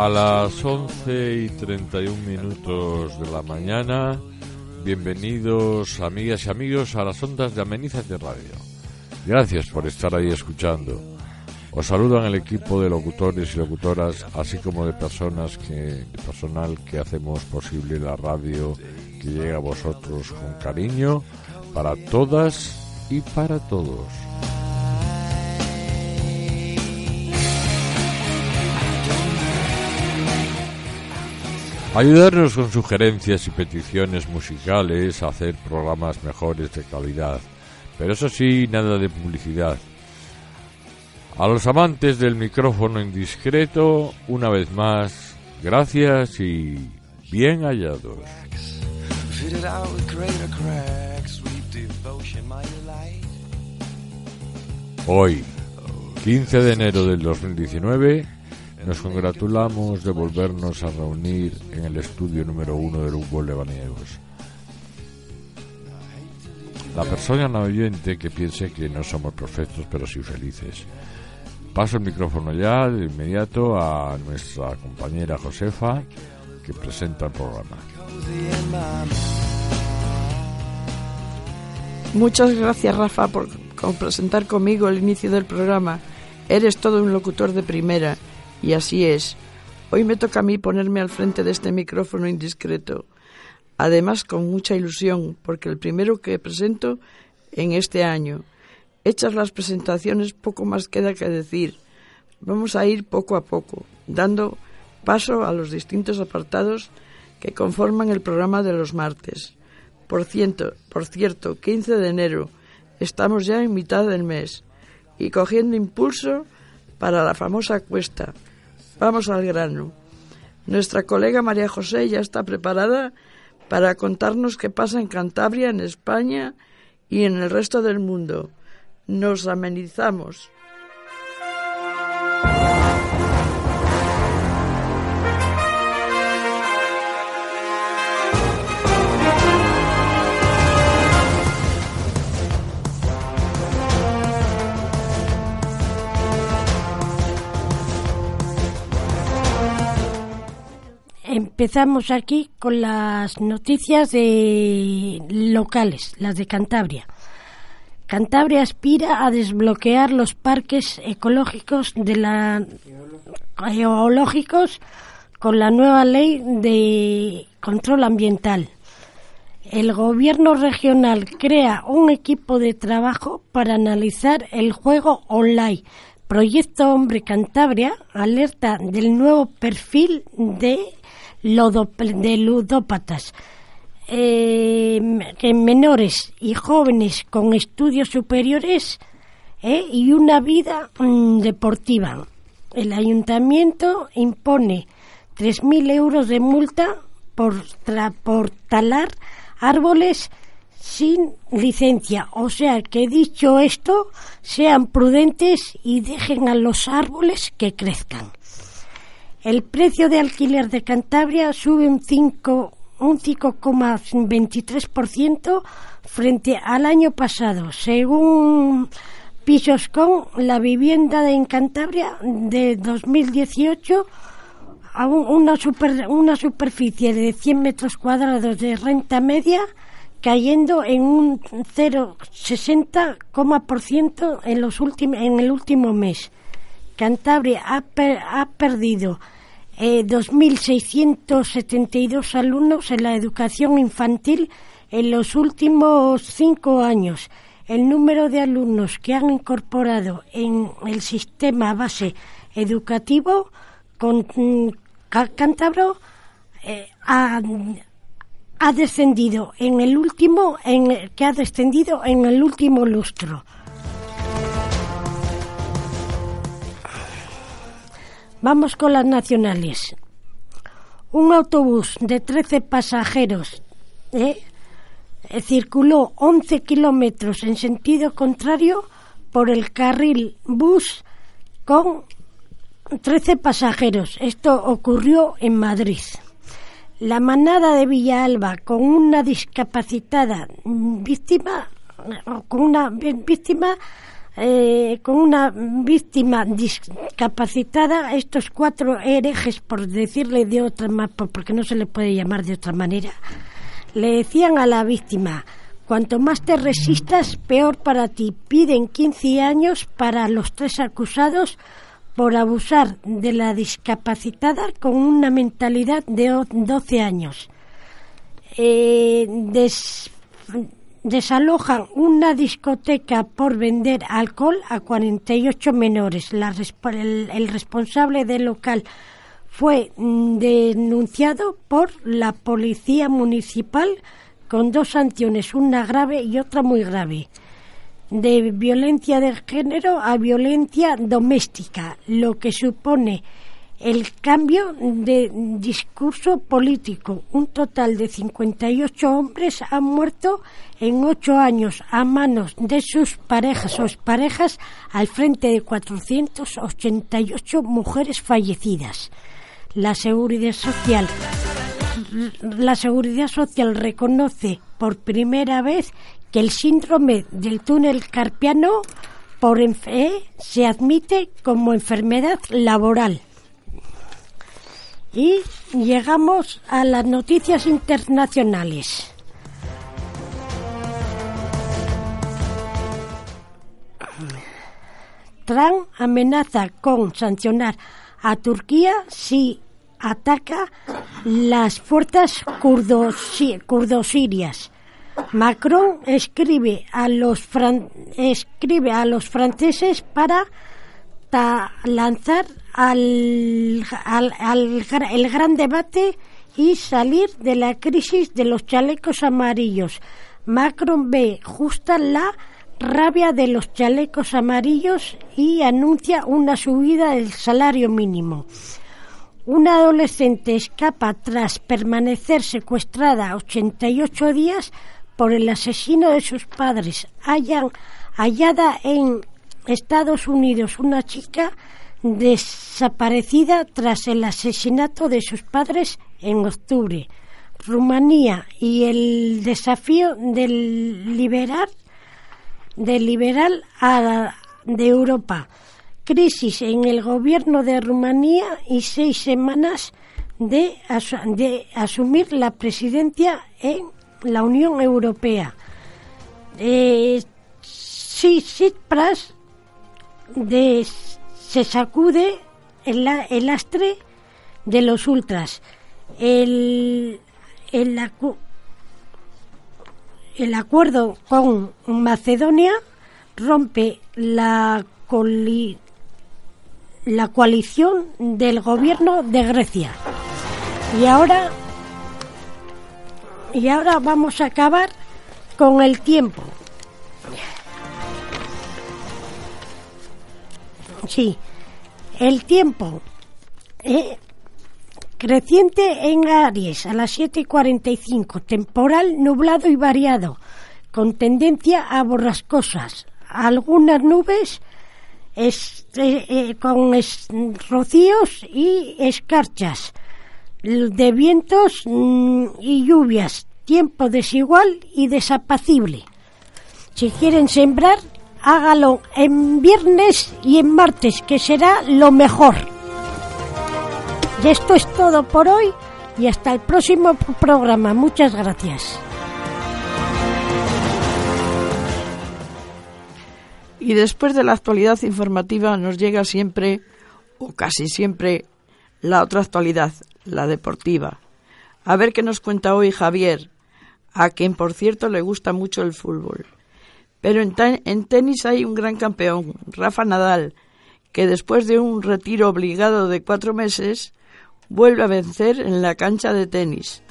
A las 11 y 31 minutos de la mañana, bienvenidos amigas y amigos a las ondas de Amenizas de Radio. Gracias por estar ahí escuchando. Os saludan el equipo de locutores y locutoras, así como de personas que, personal que hacemos posible la radio que llega a vosotros con cariño para todas y para todos. Ayudarnos con sugerencias y peticiones musicales a hacer programas mejores de calidad. Pero eso sí, nada de publicidad. A los amantes del micrófono indiscreto, una vez más, gracias y bien hallados. Hoy, 15 de enero del 2019, nos congratulamos de volvernos a reunir en el estudio número uno del Hugo Lebaniegos. La persona no oyente que piense que no somos perfectos, pero sí felices. Paso el micrófono ya de inmediato a nuestra compañera Josefa, que presenta el programa. Muchas gracias, Rafa, por presentar conmigo el inicio del programa. Eres todo un locutor de primera y así es. Hoy me toca a mí ponerme al frente de este micrófono indiscreto. Además, con mucha ilusión, porque el primero que presento en este año. Hechas las presentaciones, poco más queda que decir. Vamos a ir poco a poco, dando paso a los distintos apartados que conforman el programa de los martes. Por cierto, por cierto, 15 de enero, estamos ya en mitad del mes y cogiendo impulso para la famosa cuesta, Vamos al grano. Nuestra colega María José ya está preparada para contarnos qué pasa en Cantabria, en España y en el resto del mundo. Nos amenizamos. Empezamos aquí con las noticias locales, las de Cantabria. Cantabria aspira a desbloquear los parques ecológicos de la geológicos con la nueva ley de control ambiental. El gobierno regional crea un equipo de trabajo para analizar el juego online. Proyecto Hombre Cantabria alerta del nuevo perfil de de ludópatas. Eh, menores y jóvenes con estudios superiores eh, y una vida mm, deportiva. El ayuntamiento impone 3.000 euros de multa por, por talar árboles sin licencia. O sea que dicho esto, sean prudentes y dejen a los árboles que crezcan. El precio de alquiler de Cantabria sube un 5 un 5,23% frente al año pasado. Según Pisoscon, la vivienda en Cantabria de 2018 a una, super, una superficie de 100 metros cuadrados de renta media cayendo en un 0,60% en, los en el último mes. Cantabria ha, ha perdido eh, 2.672 alumnos en la educación infantil en los últimos cinco años. El número de alumnos que han incorporado en el sistema base educativo con mm, cántabro eh, ha, descendido en el último en que ha descendido en el último lustro. Vamos con las nacionales. Un autobús de 13 pasajeros ¿eh? Eh, circuló 11 kilómetros en sentido contrario por el carril bus con 13 pasajeros. Esto ocurrió en Madrid. La manada de Villalba con una discapacitada víctima, con una víctima eh, con una víctima discapacitada, estos cuatro herejes, por decirle de otra manera, porque no se le puede llamar de otra manera, le decían a la víctima, cuanto más te resistas, peor para ti. Piden 15 años para los tres acusados por abusar de la discapacitada con una mentalidad de 12 años. Eh, desalojan una discoteca por vender alcohol a 48 menores. el, responsable del local fue mm, denunciado por la policía municipal con dos sanciones, una grave y otra muy grave, de violencia de género a violencia doméstica, lo que supone el cambio de discurso político. Un total de 58 hombres han muerto en ocho años a manos de sus parejas o parejas al frente de 488 mujeres fallecidas. La seguridad social la seguridad social reconoce por primera vez que el síndrome del túnel carpiano por se admite como enfermedad laboral. Y llegamos a las noticias internacionales. Trump amenaza con sancionar a Turquía si ataca las fuerzas kurdo-sirias. Macron escribe a los, escribe a los franceses para lanzar al, el gran debate y salir de la crisis de los chalecos amarillos. Macron ve justa la rabia de los chalecos amarillos y anuncia una subida del salario mínimo. Una adolescente escapa tras permanecer secuestrada 88 días por el asesino de sus padres. Hayan, hallada en Estados Unidos una chica desaparecida tras el asesinato de sus padres en octubre. Rumanía y el desafío del liberal, del liberal a, de Europa. Crisis en el gobierno de Rumanía y seis semanas de, de asumir la presidencia en la Unión Europea. Eh, de se sacude el, el lastre de los ultras. El, el, el acuerdo con Macedonia rompe la, la coalición del gobierno de Grecia. Y ahora y ahora vamos a acabar con el tiempo. Sí, el tiempo. Eh, creciente en Aries a las 7 y 45, temporal nublado y variado, con tendencia a borrascosas. Algunas nubes eh, eh, con rocíos y escarchas, de vientos mm, y lluvias, tiempo desigual y desapacible. Si quieren sembrar, hágalo en viernes y en martes, que será lo mejor. Y esto es todo por hoy y hasta el próximo programa. Muchas gracias. Y después de la actualidad informativa nos llega siempre, o casi siempre, la otra actualidad, la deportiva. A ver qué nos cuenta hoy Javier, a quien por cierto le gusta mucho el fútbol. Pero en, tenis hay un gran campeón, Rafa Nadal, que después de un retiro obligado de cuatro meses, vuelve a vencer en la cancha de tenis.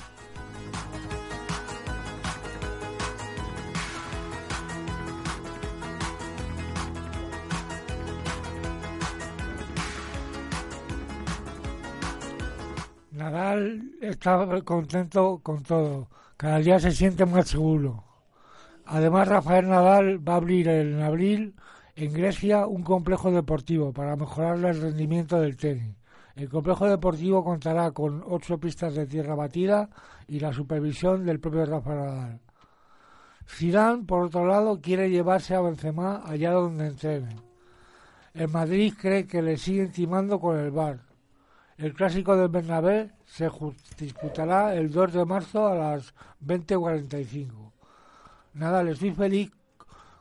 Nadal está contento con todo. Cada día se siente más seguro. Además, Rafael Nadal va a abrir en abril en Grecia un complejo deportivo para mejorar el rendimiento del tenis. El complejo deportivo contará con ocho pistas de tierra batida y la supervisión del propio Rafael Nadal. Zidane, por otro lado, quiere llevarse a Benzema allá donde entrene. El Madrid cree que le siguen timando con el VAR. El clásico del Bernabé se disputará el 2 de marzo a las 20.45. Nada, le estoy feliz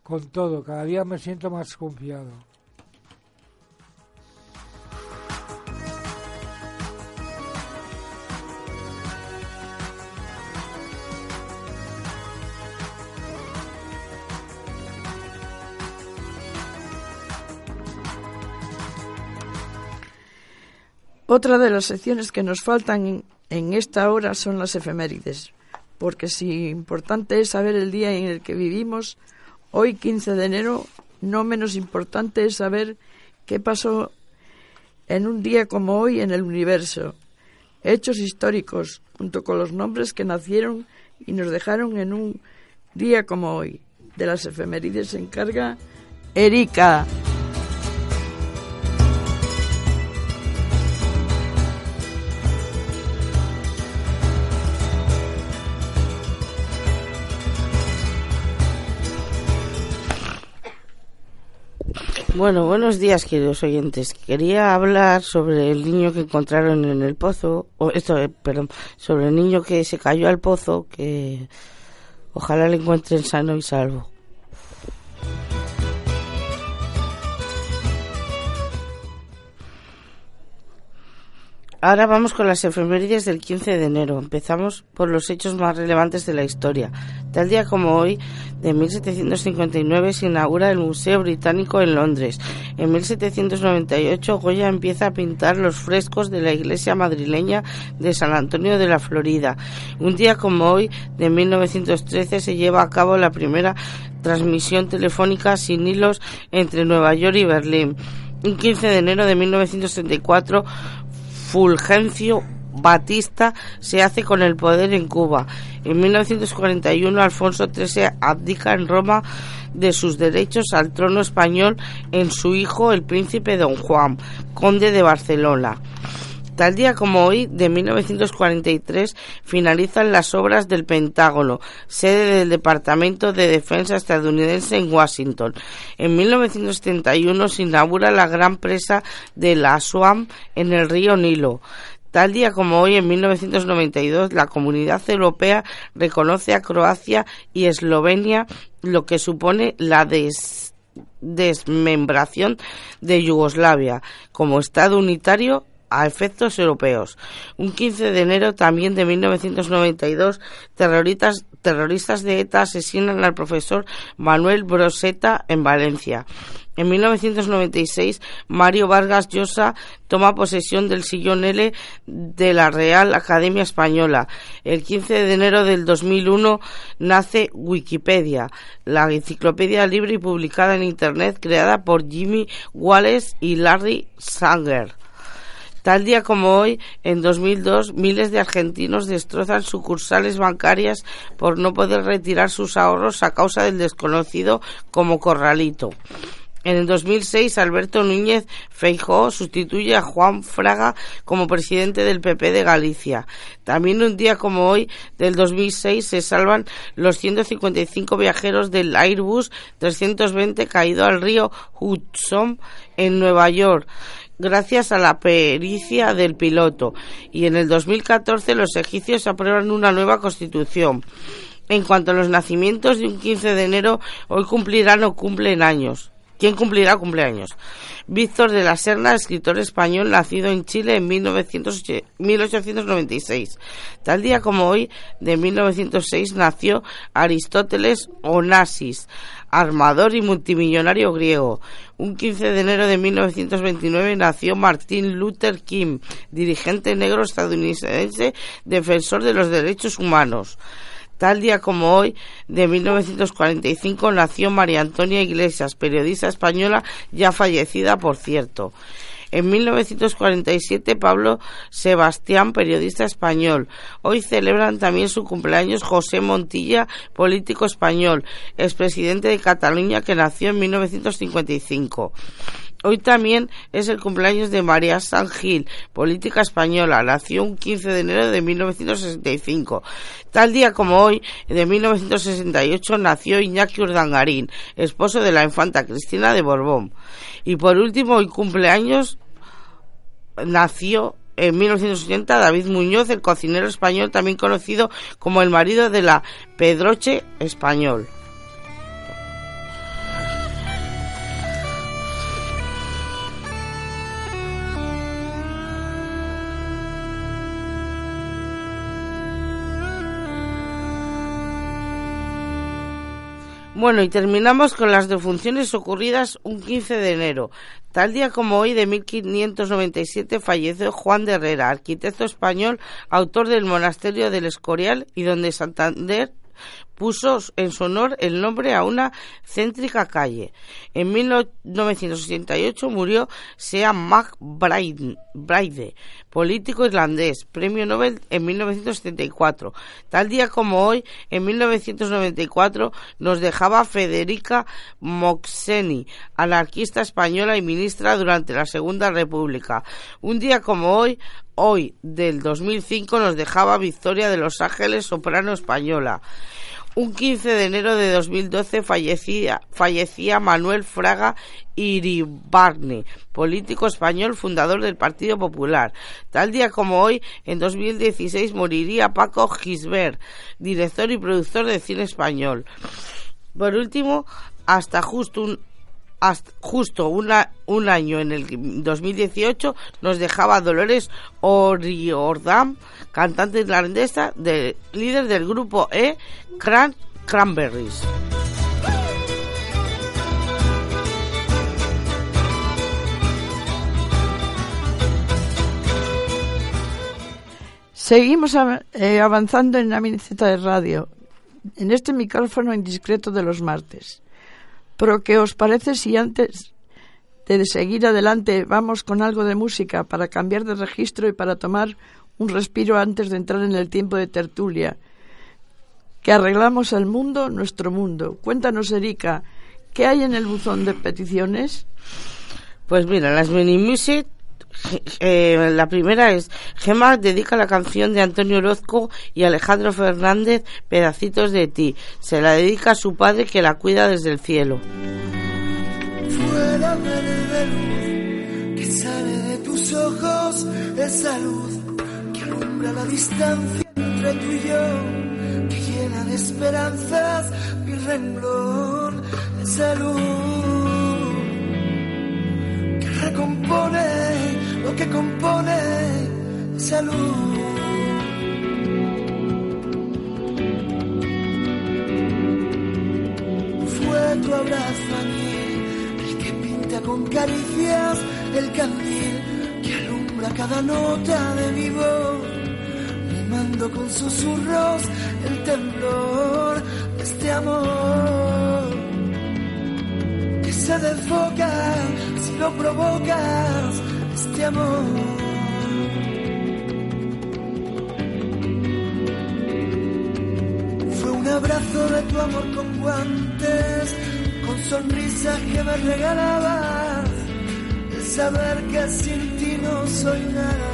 con todo, cada día me siento más confiado. Otra de las secciones que nos faltan en esta hora son las efemérides, porque si importante es saber el día en el que vivimos, hoy 15 de enero, no menos importante es saber qué pasó en un día como hoy en el universo, hechos históricos, junto con los nombres que nacieron y nos dejaron en un día como hoy. De las efemérides se encarga Erika. Bueno, buenos días, queridos oyentes. Quería hablar sobre el niño que encontraron en el pozo, o esto, eh, perdón, sobre el niño que se cayó al pozo, que ojalá le encuentren sano y salvo. Ahora vamos con las efemérides del 15 de enero. Empezamos por los hechos más relevantes de la historia. Tal día como hoy, de 1759, se inaugura el Museo Británico en Londres. En 1798, Goya empieza a pintar los frescos de la iglesia madrileña de San Antonio de la Florida. Un día como hoy, de 1913, se lleva a cabo la primera transmisión telefónica sin hilos entre Nueva York y Berlín. Un 15 de enero de 1934, Fulgencio Batista se hace con el poder en Cuba. En 1941 Alfonso XIII abdica en Roma de sus derechos al trono español en su hijo el príncipe don Juan, conde de Barcelona. Tal día como hoy, de 1943, finalizan las obras del Pentágono, sede del Departamento de Defensa estadounidense en Washington. En 1971 se inaugura la gran presa de la Swam en el río Nilo. Tal día como hoy, en 1992, la Comunidad Europea reconoce a Croacia y Eslovenia, lo que supone la desmembración de Yugoslavia como Estado unitario a efectos europeos. Un 15 de enero también de 1992, terroristas, terroristas de ETA asesinan al profesor Manuel Broseta en Valencia. En 1996, Mario Vargas Llosa toma posesión del sillón L de la Real Academia Española. El 15 de enero del 2001 nace Wikipedia, la enciclopedia libre y publicada en Internet creada por Jimmy Wallace y Larry Sanger. Tal día como hoy, en 2002, miles de argentinos destrozan sucursales bancarias por no poder retirar sus ahorros a causa del desconocido como corralito. En el 2006, Alberto Núñez Feijóo sustituye a Juan Fraga como presidente del PP de Galicia. También un día como hoy, del 2006, se salvan los 155 viajeros del Airbus 320 caído al río Hudson en Nueva York gracias a la pericia del piloto. Y en el 2014 los egipcios aprueban una nueva constitución. En cuanto a los nacimientos de un 15 de enero, hoy cumplirán o cumplen años. ¿Quién cumplirá cumpleaños? Víctor de la Serna, escritor español nacido en Chile en 1896. Tal día como hoy, de 1906, nació Aristóteles Onassis, armador y multimillonario griego. Un 15 de enero de 1929 nació Martin Luther King, dirigente negro estadounidense, defensor de los derechos humanos. Tal día como hoy, de 1945, nació María Antonia Iglesias, periodista española ya fallecida, por cierto. En 1947, Pablo Sebastián, periodista español. Hoy celebran también su cumpleaños José Montilla, político español, expresidente de Cataluña que nació en 1955. Hoy también es el cumpleaños de María San Gil, política española. Nació un 15 de enero de 1965. Tal día como hoy, de 1968, nació Iñaki Urdangarín, esposo de la infanta Cristina de Borbón. Y por último, hoy cumpleaños nació en 1980 David Muñoz, el cocinero español también conocido como el marido de la Pedroche español. Bueno, y terminamos con las defunciones ocurridas un 15 de enero. Tal día como hoy de 1597 falleció Juan de Herrera, arquitecto español, autor del Monasterio del Escorial y donde Santander puso en su honor el nombre a una céntrica calle. En 1968 murió Sean MacBride, político irlandés, premio Nobel en 1974. Tal día como hoy, en 1994, nos dejaba Federica Moxeni, anarquista española y ministra durante la Segunda República. Un día como hoy, hoy del 2005, nos dejaba Victoria de Los Ángeles, soprano española. Un 15 de enero de 2012 fallecía, fallecía Manuel Fraga Iribarne, político español fundador del Partido Popular. Tal día como hoy, en 2016, moriría Paco Gisbert, director y productor de cine español. Por último, hasta justo un, justo un año en el 2018 nos dejaba Dolores Oriordam, cantante irlandesa, de, líder del grupo E, Cran Cranberries. Seguimos eh, avanzando en la miniceta de radio, en este micrófono indiscreto de los martes. Pero ¿qué os parece si antes de seguir adelante vamos con algo de música para cambiar de registro y para tomar un respiro antes de entrar en el tiempo de tertulia? Que arreglamos el mundo, nuestro mundo. Cuéntanos, Erika, ¿qué hay en el buzón de peticiones? Pues mira, las mini music eh, la primera es Gemma dedica la canción de Antonio Orozco y Alejandro Fernández Pedacitos de ti. Se la dedica a su padre que la cuida desde el cielo. Fuera verde luz que sale de tus ojos, esa luz que alumbra la distancia entre tú y yo, que llena de esperanzas mi renglón, esa luz recompone lo que compone salud. Fue tu abrazo a mí, el que pinta con caricias el candil que alumbra cada nota de mi voz, mando con susurros el temblor de este amor que se desfoca si lo provocas este amor. Fue un abrazo de tu amor con guantes, con sonrisas que me regalabas. El saber que sin ti no soy nada,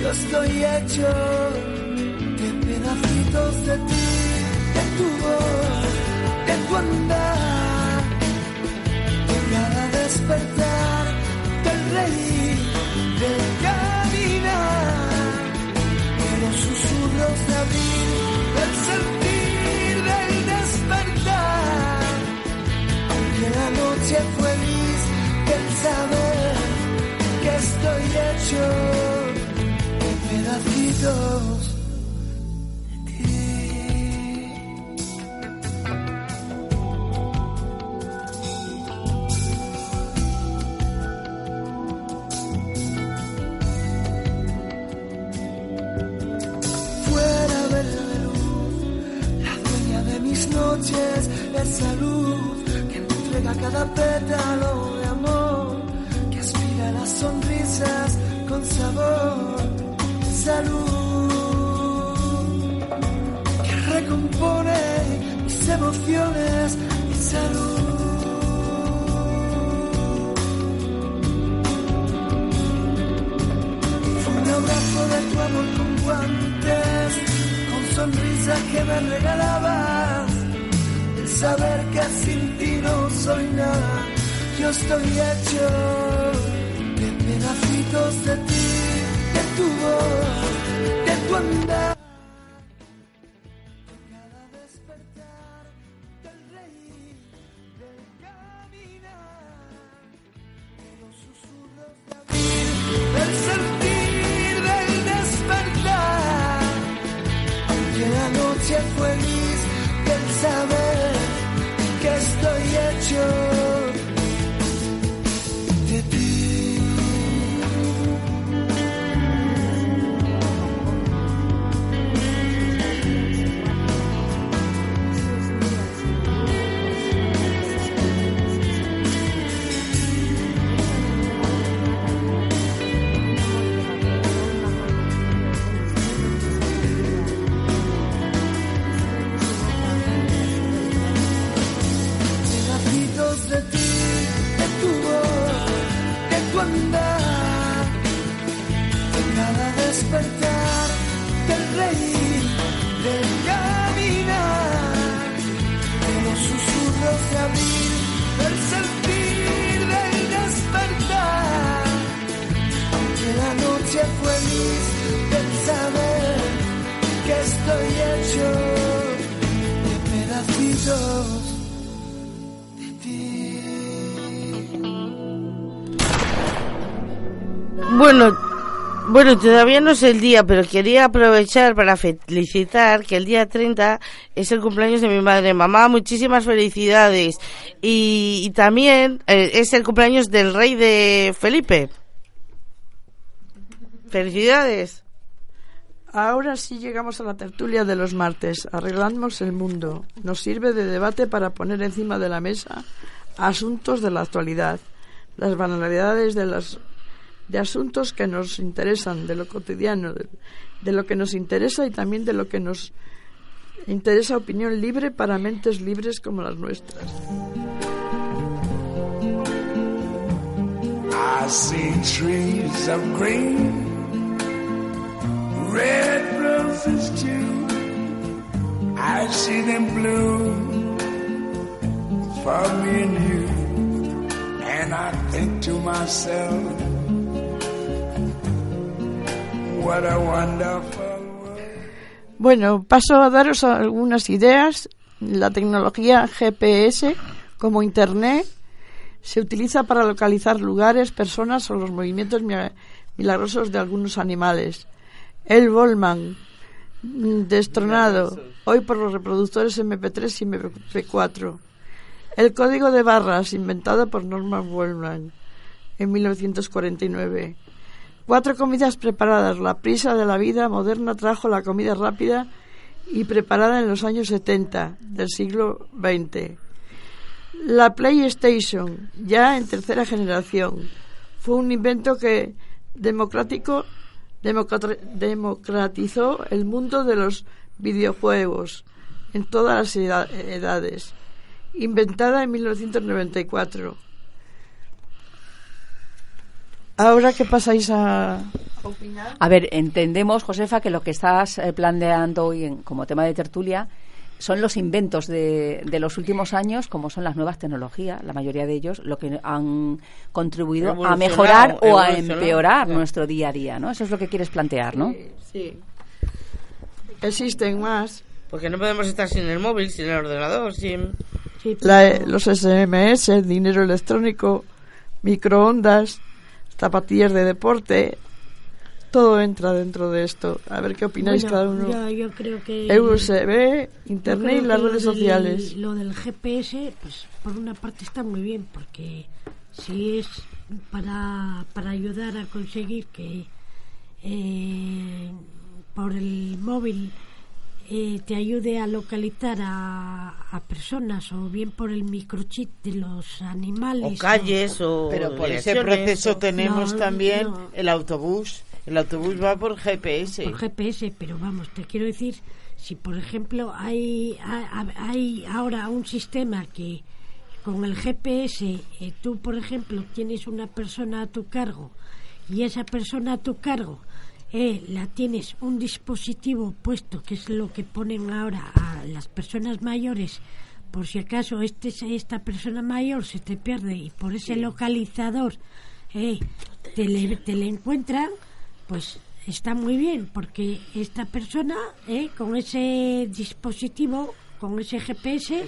yo estoy hecho de pedacitos de ti, de tu voz, de tu andar, del reír del caminar, de los susurros de abril, del sentir, del despertar, aunque la noche fue gris, del saber que estoy hecho. De pedacitos cada pétalo de amor que aspira las sonrisas con sabor, salud, que recompone mis emociones, mi salud. Un abrazo de tu amor con guantes, con sonrisa que me regalabas saber que sin ti no soy nada, yo estoy hecho de pedacitos de ti, de tu voz, de tu andar. Bueno, todavía no es el día, pero quería aprovechar para felicitar que el día 30 es el cumpleaños de mi madre. Mamá, muchísimas felicidades. Y, también eh, es el cumpleaños del rey de Felipe. Felicidades. Ahora sí llegamos a la tertulia de los martes. Arreglamos el mundo. Nos sirve de debate para poner encima de la mesa asuntos de la actualidad, las banalidades de las de asuntos que nos interesan, de lo cotidiano, de, de lo que nos interesa y también de lo que nos interesa opinión libre para mentes libres como las nuestras. I see trees of green, red roses too. I see them bloom for me and you. And I think to myself, what a wonderful world. Bueno, paso a daros algunas ideas. La tecnología GPS, como Internet, se utiliza para localizar lugares, personas o los movimientos mi- milagrosos de algunos animales. El Volman, destronado, hoy por los reproductores MP3 y MP4. El código de barras, inventado por Norman Wellman en 1949. Cuatro comidas preparadas. La prisa de la vida moderna trajo la comida rápida y preparada en los años 70 del siglo XX. La PlayStation, ya en tercera generación, fue un invento que democrático, democra- democratizó el mundo de los videojuegos en todas las eda- edades. Inventada en 1994. Ahora que pasáis a opinar. A ver, entendemos, Josefa, que lo que estás eh, planteando hoy en- como tema de tertulia son los inventos de, de los últimos años, como son las nuevas tecnologías, la mayoría de ellos, lo que han contribuido a mejorar o a empeorar nuestro día a día, ¿no? Eso es lo que quieres plantear, ¿no? Sí. Existen más. Porque no podemos estar sin el móvil, sin el ordenador, sin... Sí, La- los SMS, dinero electrónico, microondas, zapatillas de deporte, todo entra dentro de esto. A ver qué opináis Bueno, cada uno. Yo, yo creo que... Yo internet y las redes del- sociales. Lo del GPS, pues por una parte está muy bien, porque si es para, para ayudar a conseguir que eh, por el móvil eh, te ayude a localizar a, a personas o bien por el microchip de los animales O calles o... Pero por ese proceso o- tenemos No, también no. el autobús. El autobús va por GPS. por GPS, pero vamos, te quiero decir, si por ejemplo hay, hay, hay ahora un sistema que con el GPS eh, tú, por ejemplo, tienes una persona a tu cargo y esa persona a tu cargo eh, la tienes un dispositivo puesto, que es lo que ponen ahora a las personas mayores, por si acaso este, esta persona mayor se te pierde y por ese localizador eh, te, le, te le encuentran, pues está muy bien, porque esta persona eh, con ese dispositivo, con ese GPS,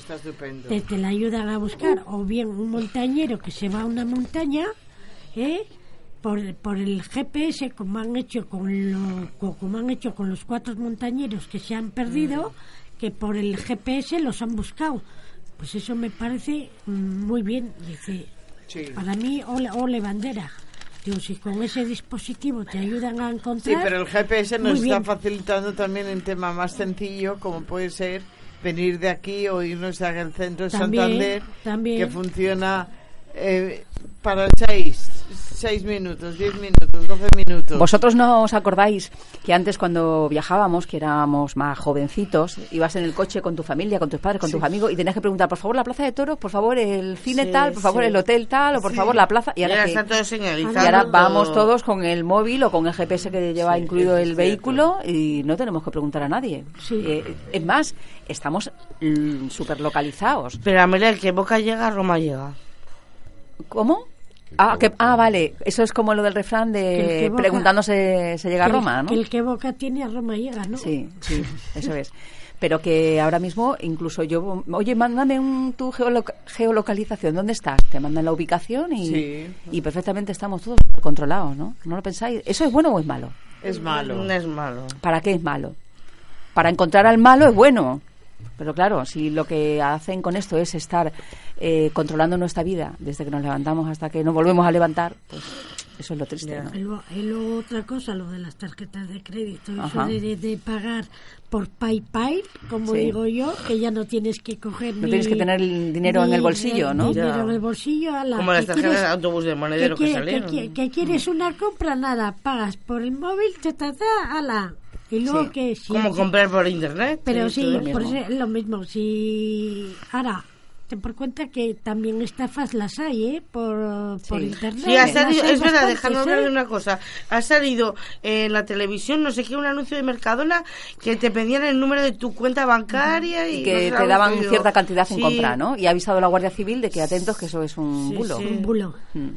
te, te la ayudan a buscar. O bien un montañero que se va a una montaña, ¿eh? Por, por el GPS, como han hecho con lo, co- como han hecho con los cuatro montañeros que se han perdido, que por el GPS los han buscado. Pues eso me parece mm, muy bien. Dice, Sí. para mí, ole, ole bandera. Si con ese dispositivo te ayudan a Sí, encontrar. pero el GPS nos está facilitando también un tema más sencillo, como puede ser venir de aquí o irnos al centro de Santander, también. que funciona eh, para seis, seis minutos, diez minutos, doce minutos. ¿Vosotros no os acordáis que antes cuando viajábamos, que éramos más jovencitos, ibas en el coche con tu familia, con tus padres, con tus amigos y tenías que preguntar, por favor, la plaza de toros, por favor, el cine Sí, tal, por favor, sí. el hotel tal, o por favor, la plaza? Y ahora, ahora que- está todo señalizado. y ahora vamos todos con el móvil o con el GPS que lleva incluido el vehículo y no tenemos que preguntar a nadie. Sí. Eh, es más, estamos mm, súper localizados. Pero Amelia, el que Boca llega, Roma llega. ¿Cómo? Ah, que, ah, vale. Eso es como lo del refrán de que boca- preguntándose se llega a Roma, ¿no? que el que boca tiene a Roma llega, ¿no? Sí, sí, eso es. Pero que ahora mismo, incluso yo, oye, mándame un, tu geoloca- geolocalización, ¿dónde estás? Te mandan la ubicación y, Sí. y perfectamente estamos todos controlados, ¿no? ¿No lo pensáis? ¿Eso es bueno o es malo? es malo. No es malo. ¿Para qué es malo? Para encontrar al malo es bueno. Pero claro, si lo que hacen con esto es estar eh, controlando nuestra vida desde que nos levantamos hasta que nos volvemos a levantar, pues eso es lo triste, ¿no? Y luego, y luego otra cosa, lo de las tarjetas de crédito, eso Ajá. de, de pagar por PayPal, como Sí. digo yo, que ya no tienes que coger No ni- tienes que tener el dinero en el bolsillo, ¿no? Dinero en el bolsillo. ala, Como las que tarjetas quieres- de autobús de monedero que, quiere- salieron. qui- que quieres una compra, nada, pagas por el móvil, te ta, ta, ala. Y luego Sí. que sí, Como sí, comprar por internet. Pero Sí, lo por mismo. eso es lo mismo. Si ahora ten por cuenta que también estafas las hay, ¿eh? Por, por Sí. internet. Sí, ha salido, hay es verdad, bastantes, dejadme ¿eh? hablar de una cosa. Ha salido en la televisión, no sé qué, un anuncio de Mercadona que te pedían el número de tu cuenta bancaria y, Y no que sé, te daban yo- cierta cantidad en Sí, compra, ¿no? Y ha avisado la Guardia Civil de que atentos que eso es un Sí, bulo. sí. Un bulo. Mm.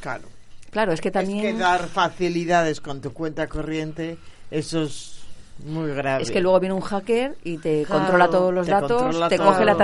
Claro. Claro, es que Es también... que dar facilidades con tu cuenta corriente, eso es muy grave. Es que luego viene un hacker y te Claro, controla todos los te datos, te todo. coge la,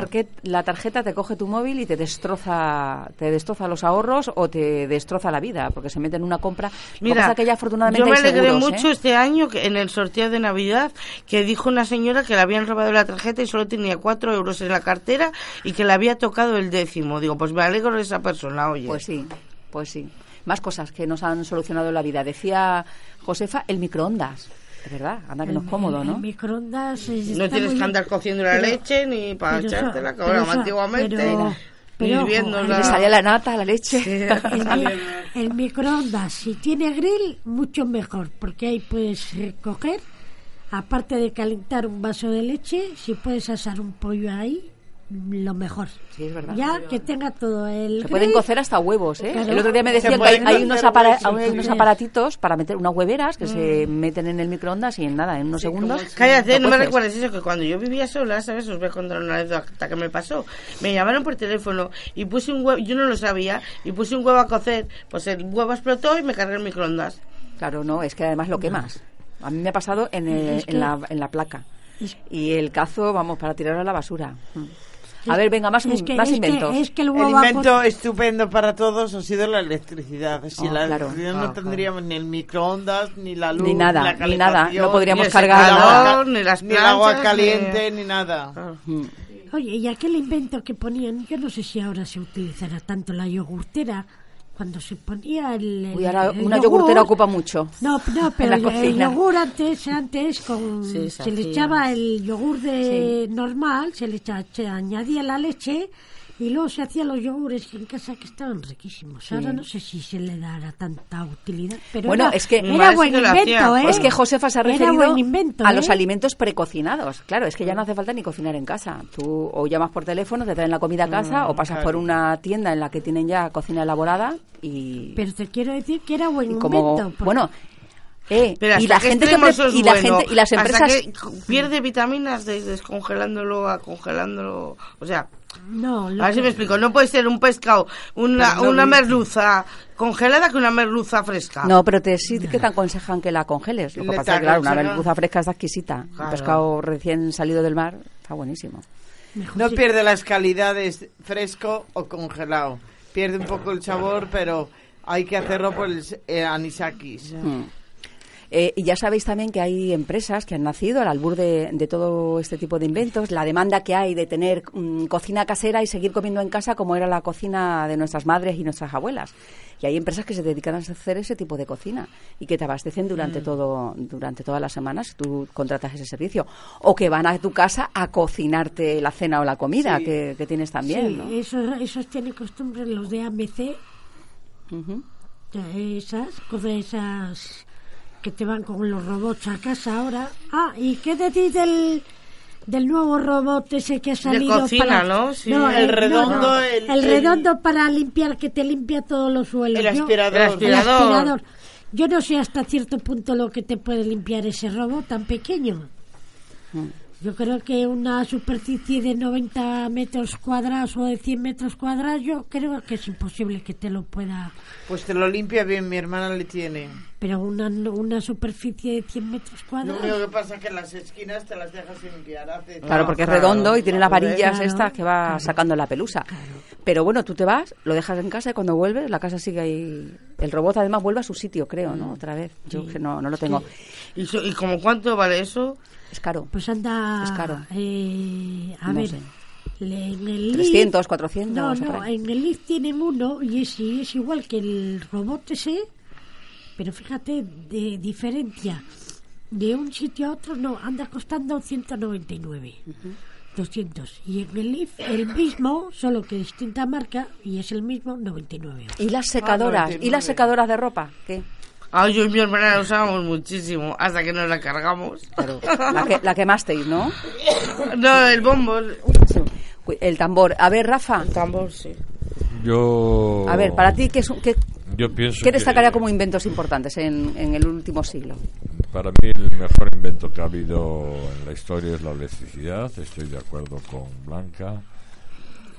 la tarjeta, te coge tu móvil y te destroza, te destroza los ahorros o te destroza la vida, porque se mete en una compra. Mira, que ya afortunadamente yo me alegré seguros, mucho ¿eh? este año que en el sorteo de Navidad que dijo una señora que le habían robado la tarjeta y solo tenía cuatro euros en la cartera y que le había tocado el décimo. Digo, pues me alegro de esa persona, oye. Pues sí, pues sí. Más cosas que nos han solucionado la vida. Decía Josefa, el microondas. Es verdad, anda que no es cómodo, El ¿no? microondas eh, no tienes muy que andar cociendo la Pero- leche ni para echártela, que ahora antiguamente. pero- pero ojo, hirviéndola. Le salía la nata, la leche. El, el microondas, si tiene grill, mucho mejor, porque ahí puedes eh, coger, aparte de calentar un vaso de leche, si puedes asar un pollo ahí, lo mejor. Sí, es verdad. Ya que tenga todo el Se pueden cocer hasta huevos, ¿eh? Claro. El otro día me decían que hay, unos, apara- unos aparatitos para meter unas hueveras que se meten en el microondas y en nada, en unos segundos. Cállate, no me recuerdes eso, que cuando yo vivía sola, ¿sabes? Os voy a contar una anécdota que me pasó. Me llamaron por teléfono y puse un huevo, yo no lo sabía, y puse un huevo a cocer, pues el huevo explotó y me cargué el microondas. Claro, no, es que además lo quemas. A mí me ha pasado en, el- en, la, en la placa. Y el cazo, vamos, para tirarlo a la basura. A ver, venga, más, es que, más es que- inventos. es que el El invento estupendo para todos ha sido la electricidad. Sin Oh, la claro. electricidad Ah, no tendríamos ni el microondas, ni la luz, Ni nada, la ni nada. No podríamos ni cargar nada. ni las ni el agua planchas, caliente, ni- ni nada. Mm. Oye, y aquel invento que ponían, yo no sé si ahora se utilizará tanto la yogurtera, cuando se ponía el. el- Uy, ahora el una yogur, yogurtera ocupa mucho. No, no, pero la el, yogur antes, antes con, Sí, se le echaba el yogur de normal, se le echa- se añadía la leche y luego se hacían los yogures en casa que estaban riquísimos. Ahora no sé si se le dará tanta utilidad, pero Bueno, era, es que- era buen que invento. ¿eh? Es que Josefa se ha Era referido buen invento, a los ¿eh? alimentos precocinados. Claro, es que ya no hace falta ni cocinar en casa. Tú o llamas por teléfono, te traen la comida a casa o pasas por una tienda en la que tienen ya cocina elaborada y, Pero te quiero decir que era buen como invento. porque- bueno, Eh, Pero y la gente que y la bueno? gente y las Hasta empresas que pierde vitaminas de descongelándolo a congelándolo. O sea, No, lo a ver si me explico. No puede ser un pescado, una, no una merluza congelada que una merluza fresca. No, pero te, sí que te aconsejan que la congeles. Lo que Le pasa es que, claro, una merluza fresca está exquisita. Un pescado recién salido del mar está buenísimo. No pierde las calidades fresco o congelado. Pierde un poco el sabor, pero hay que hacerlo por el eh, anisakis. Mm. Eh, y ya sabéis también que hay empresas que han nacido al albur de, de todo este tipo de inventos, la demanda que hay de tener mm, cocina casera y seguir comiendo en casa como era la cocina de nuestras madres y nuestras abuelas. Y hay empresas que se dedican a hacer ese tipo de cocina y que te abastecen durante todo durante todas las semanas si tú contratas ese servicio o que van a tu casa a cocinarte la cena o la comida Sí. que, que tienes también. Sí, ¿no? esos, esos tienen costumbre los de AMC, Ujú. esas cosas esas que te van con los robots a casa ahora. Ah, ¿y qué decís del, del nuevo robot ese que ha salido cocina, para... ¿no? Sí. No, El no, redondo, no, el- el el- redondo para limpiar, que te limpia todos los suelos. El aspirador. El aspirador. el aspirador. Yo no sé hasta cierto punto lo que te puede limpiar ese robot tan pequeño. Mm. Yo creo que una superficie de 90 metros cuadrados o de 100 metros cuadrados, yo creo que es imposible que te lo pueda. Pues te lo limpia bien, mi hermana le tiene. Pero una, una superficie de 100 metros Lo cuadrados. único que pasa es que las esquinas te las dejas sin limpiar. Hace- Claro, porque es redondo y tiene las varillas Claro, estas que va sacando la pelusa. Pero bueno, tú te vas, lo dejas en casa y cuando vuelves, la casa sigue ahí. El robot además vuelve a su sitio, creo, ¿no? Otra vez. Yo que no, no lo tengo. ¿Y, so- ¿Y como cuánto vale eso? Es caro. Pues anda. Es caro. eh, a No ver. sé. le- en el 300, Leaf- 400. No, no, en el Leaf tienen uno y es, y es igual que el robot ese, pero fíjate, de diferencia de un sitio a otro, no, anda costando 199. 200. Y en el Leaf, el mismo, solo que distinta marca, y es el mismo, 99. ¿Y las secadoras? ¿Y 99. las secadoras de ropa? ¿Qué? Ah, yo y mi hermana la usábamos muchísimo hasta que nos la cargamos. Claro, la, que, la quemasteis, ¿no? No, el bombo, el El tambor. A ver, Rafa. tambor, sí. Yo. A ver, para ti, ¿qué, es un- qué, Yo pienso qué destacaría que como inventos importantes en, en el último siglo? Para mí el mejor invento que ha habido en la historia es la electricidad, estoy de acuerdo con Blanca.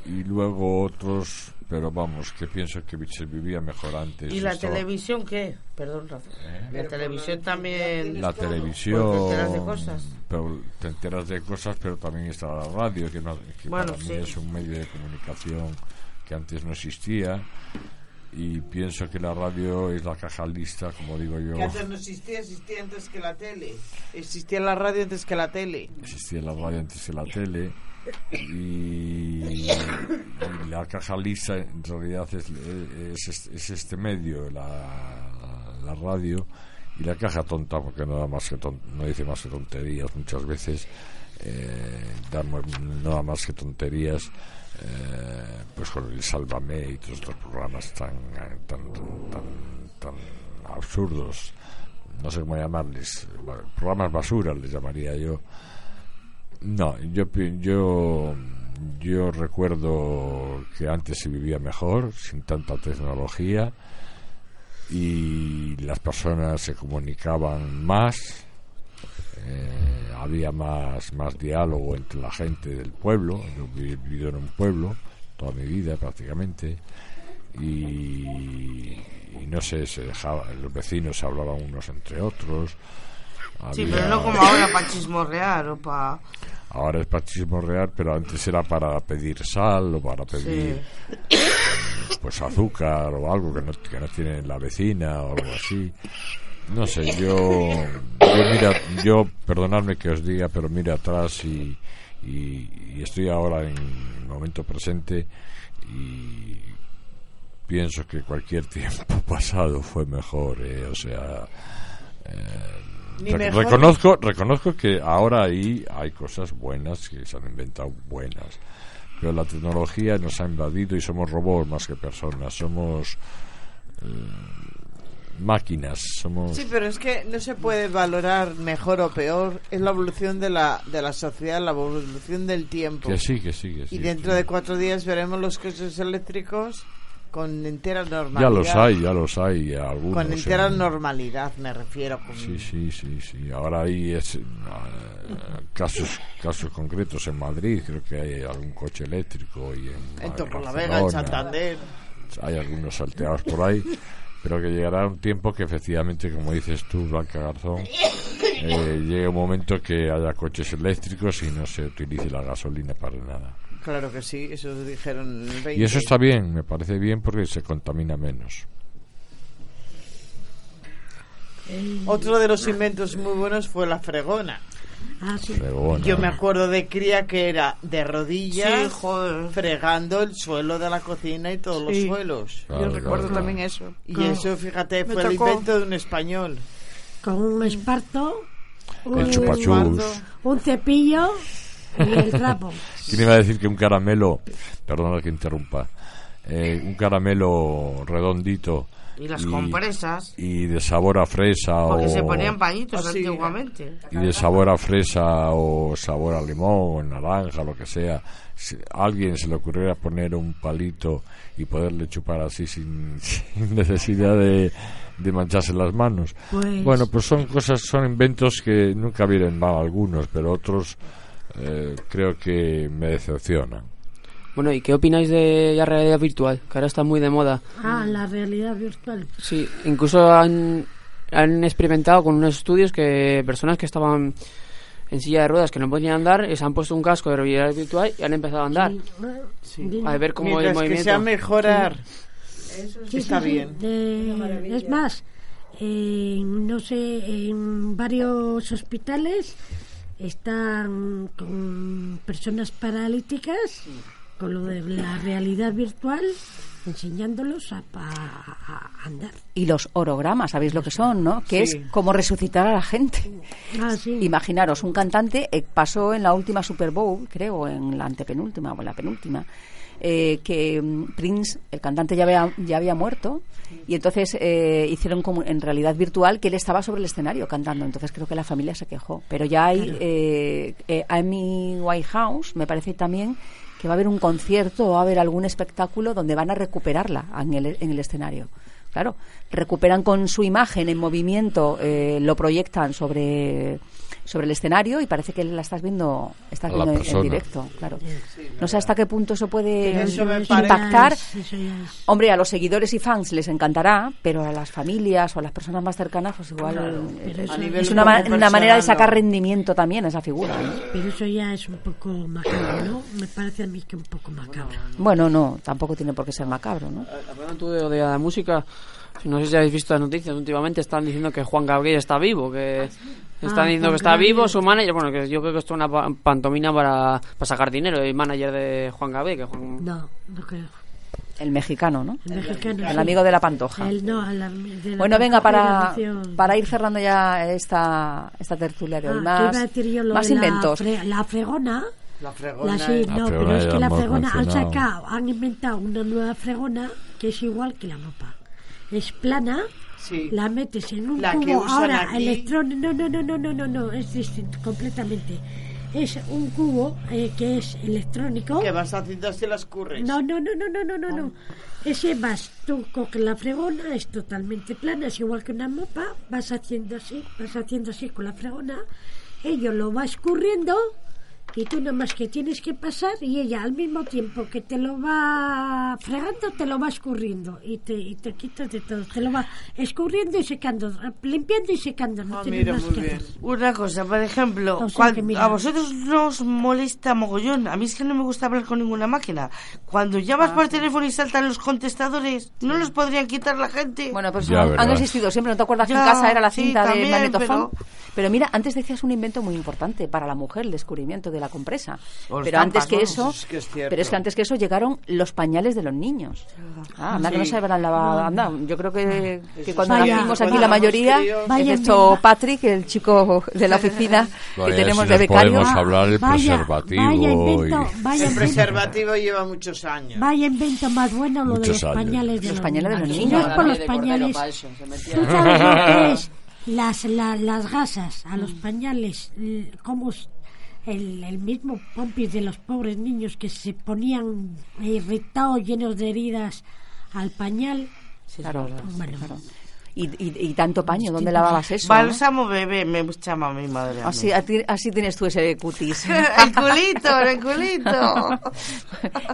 Y luego otros, pero vamos, que pienso que se vivía mejor antes. ¿Y la Estaba- televisión qué? Perdón, Rafa. La televisión también... La Pues televisión. te enteras de cosas. Pero te enteras de cosas, pero también está la radio, que, no- que Bueno, para mí es un medio de comunicación que antes no existía. Y pienso que la radio es la caja lista, como digo yo. Que antes no existía, existía antes que la tele. Existía la radio antes que la tele. existía la radio antes que la tele y, y la caja lisa en realidad es, es, es este medio la, la radio y la caja tonta porque no da más que ton- no dice más que tonterías muchas veces eh, da mu- no da más que tonterías eh, pues con el Sálvame y todos estos programas tan tan tan, tan absurdos no sé cómo llamarles programas basura les llamaría yo. No, yo, yo, yo recuerdo que antes se vivía mejor, sin tanta tecnología, y las personas se comunicaban más, eh, había más, más diálogo entre la gente del pueblo, yo he vivido en un pueblo toda mi vida prácticamente, y, y no sé, se dejaba, los vecinos se hablaban unos entre otros. Sí, pero no como ahora para chismorrear o para... Ahora es para chismorrear, pero antes era para pedir sal o para pedir pues azúcar o algo que no, que no tiene la vecina o algo así. No sé, yo, yo mira, yo perdonadme que os diga, pero mira atrás y, y, y estoy ahora en el momento presente y pienso que cualquier tiempo pasado fue mejor, eh, o sea, eh, Re- reconozco, reconozco que ahora ahí hay cosas buenas que se han inventado buenas, pero la tecnología nos ha invadido y somos robots más que personas, somos eh, máquinas, somos Sí, pero es que no se puede valorar mejor o peor. Es la evolución de la, de la sociedad, la evolución del tiempo. que sí, que sí, que sí. y dentro de cuatro días veremos los coches eléctricos con entera normalidad. Ya los hay, ya los hay, algunos. Con entera en- normalidad me refiero. Con... Sí, sí, sí, sí. Ahora hay es- eh, casos casos concretos en Madrid, creo que hay algún coche eléctrico y en, En Torrelavega, en. Santander. Hay algunos salteados por ahí, pero que llegará un tiempo que efectivamente, como dices tú, Blanca Garzón, eh, llegue un momento que haya coches eléctricos y no se utilice la gasolina para nada. Claro que sí, eso dijeron en el 20. Y eso está bien, me parece bien porque se contamina menos. Otro de los inventos muy buenos fue la fregona. Ah, sí. Fregona. Yo me acuerdo de cría que era de rodillas Sí, joder. fregando el suelo de la cocina y todos Sí. los suelos. Claro, Yo claro, recuerdo claro. también eso. Y eso, fíjate, Me fue el invento de un español. Con un esparto, El un, chupachus. un cepillo y el trapo. ¿Quién iba a decir que un caramelo, perdona que interrumpa, eh, un caramelo redondito Y las compresas. y de sabor a fresa Porque o se ponían pañitos Así. antiguamente. y de sabor a fresa o sabor a limón o naranja lo que sea si a alguien se le ocurriera poner un palito y poderle chupar así sin, sin necesidad de, de mancharse las manos Pues- bueno pues son cosas son inventos que nunca vienen mal algunos pero otros eh, creo que me decepcionan Bueno, ¿y qué opináis de la realidad virtual? Que ahora está muy de moda. Ah, la realidad virtual. Sí, incluso han, han experimentado con unos estudios que personas que estaban en silla de ruedas que no podían andar eh, se han puesto un casco de realidad virtual y han empezado a andar. Sí. A ver cómo el Mientras que movimiento. sea mejorar. Sí, Está sí, sí. bien. De- es más, en, no sé, en varios hospitales están con personas paralíticas, con lo de la realidad virtual, enseñándolos a, pa- a andar. Y los orogramas, ¿sabéis lo que son, no? Que Sí. es como resucitar a la gente. Ah, sí. Imaginaros, un cantante eh, pasó en la última Super Bowl, creo, en la antepenúltima o en la penúltima, eh, que mm, Prince, el cantante, ya había, ya había muerto y entonces eh, hicieron como en realidad virtual que él estaba sobre el escenario cantando. Entonces creo que la familia se quejó. Pero ya hay eh, eh, Amy Whitehouse, me parece también que va a haber un concierto o va a haber algún espectáculo donde van a recuperarla en el, en el escenario. Claro, recuperan con su imagen en movimiento, eh, lo proyectan sobre, sobre el escenario y parece que la estás viendo, estás viendo en- directo. Claro. No sé hasta qué punto eso puede eso impactar. eso es- Hombre, a los seguidores y fans les encantará, pero a las familias o a las personas más cercanas, pues igual eh, es, una, ma- como una manera de sacar rendimiento también a esa figura. ¿no? Pero eso ya es un poco macabro, ¿no? Me parece a mí que un poco macabro. Bueno, no, tampoco tiene por qué ser macabro, ¿no? Hablando tú de, de la música, no sé si habéis visto las noticias, últimamente están diciendo que Juan Gabriel está vivo, que están Ah, diciendo Juan que está Gabriel. vivo, su manager, bueno, que yo creo que esto es una pa- pantomima para, para sacar dinero, el manager de Juan Gabriel, que Juan- No, no creo. El mexicano, ¿no? El mexicano. El sí. amigo de la pantoja. El no, el am- de la Bueno, venga, para, para ir cerrando ya esta, esta tertulia de hoy. Ah, más que iba a decir yo lo más de la inventos. fre- La, fregona. La fregona. La, sí, La no, fregona pero es que la fregona han sacado, han inventado una nueva fregona que es igual que la mopa. Es plana, Sí. la metes en un La cubo ahora aquí. electrónico. No, no, no, no, no, no, no, es distinto completamente. Es un cubo eh, que es electrónico. Que vas haciendo así las curres. No, no, no, no, no, no, no, no. Ese vas, tú coges la fregona, es totalmente plana, es igual que una mopa, vas haciendo así, vas haciendo así con la fregona, ello lo va escurriendo y tú nada más que tienes que pasar y ella al mismo tiempo que te lo va fregando, te lo va escurriendo y te, y te quitas de todo, te lo va escurriendo y secando, limpiando y secando, no Ah, tienes mira, más muy que bien. hacer. Una cosa, por ejemplo, O sea cuan- que mira. a vosotros no os molesta mogollón. A mí es que no me gusta hablar con ninguna máquina. Cuando llamas por teléfono y saltan los contestadores, ¿no los podrían quitar la gente? Bueno, pues Ya, han, verdad. existido siempre. ¿No te acuerdas que en casa era la sí, cinta de también, magnetofón? pero- Pero... mira, antes decías un invento muy importante para la mujer, el descubrimiento de la compresa. O los Pero antes tampas, que ¿no? eso, Es que es cierto. pero es que antes que eso llegaron los pañales de los niños. Ah, anda que no se habrán lavado. Anda, yo creo que, que cuando Vaya. nacimos aquí la mayoría, excepto. Patrick, el chico de la oficina que Vaya, tenemos si de becario. podemos hablar del Vaya, preservativo vaya invento, y- vaya El invento. preservativo lleva muchos años. Vaya invento más bueno lo de Muchos los años. pañales de Los los, pañales de los niños. por los pañales. Tú sabes lo que es las, la- las gasas a los pañales, l- cómo el, el mismo pompis de los pobres niños que se ponían irritados, llenos de heridas al pañal. Claro, Bueno, claro. Y, y- y tanto paño, ¿dónde lavabas eso? Bálsamo bebé, me llama mi madre. Así, mí. a ti- así tienes tú ese cutis. el culito, el culito.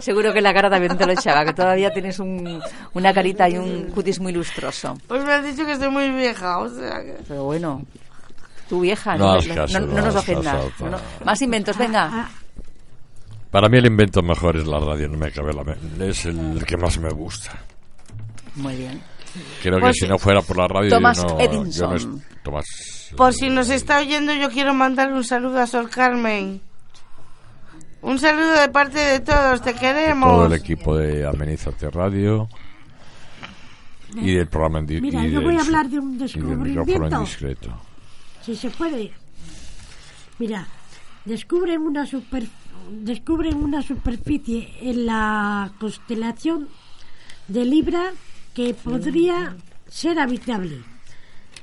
Seguro que la cara también te lo echaba, que todavía tienes un- una carita y un cutis muy lustroso. Pues me has dicho que estoy muy vieja, o sea que... Pero bueno, tú vieja, No no, hagas no- caso, no no nos ofendas. caso, No, pa. Más inventos, venga. Ah, Para mí el invento mejor es la radio, no me cabe la mente. Es el que más me gusta. Muy bien. Creo Pues que si no fuera por la radio, Thomas yo no, Edison. yo no es- Thomas, Por si nos está oyendo, yo quiero mandar un saludo a Sor Carmen. Un saludo de parte de todos, te queremos. todo el equipo de Amenízate Radio y del programa en Mira, y yo del- voy a hablar de un y del micrófono descubrimiento. indiscreto. Si se puede. Mira, descubren una super, descubren una superficie en la constelación de Libra que podría ser habitable.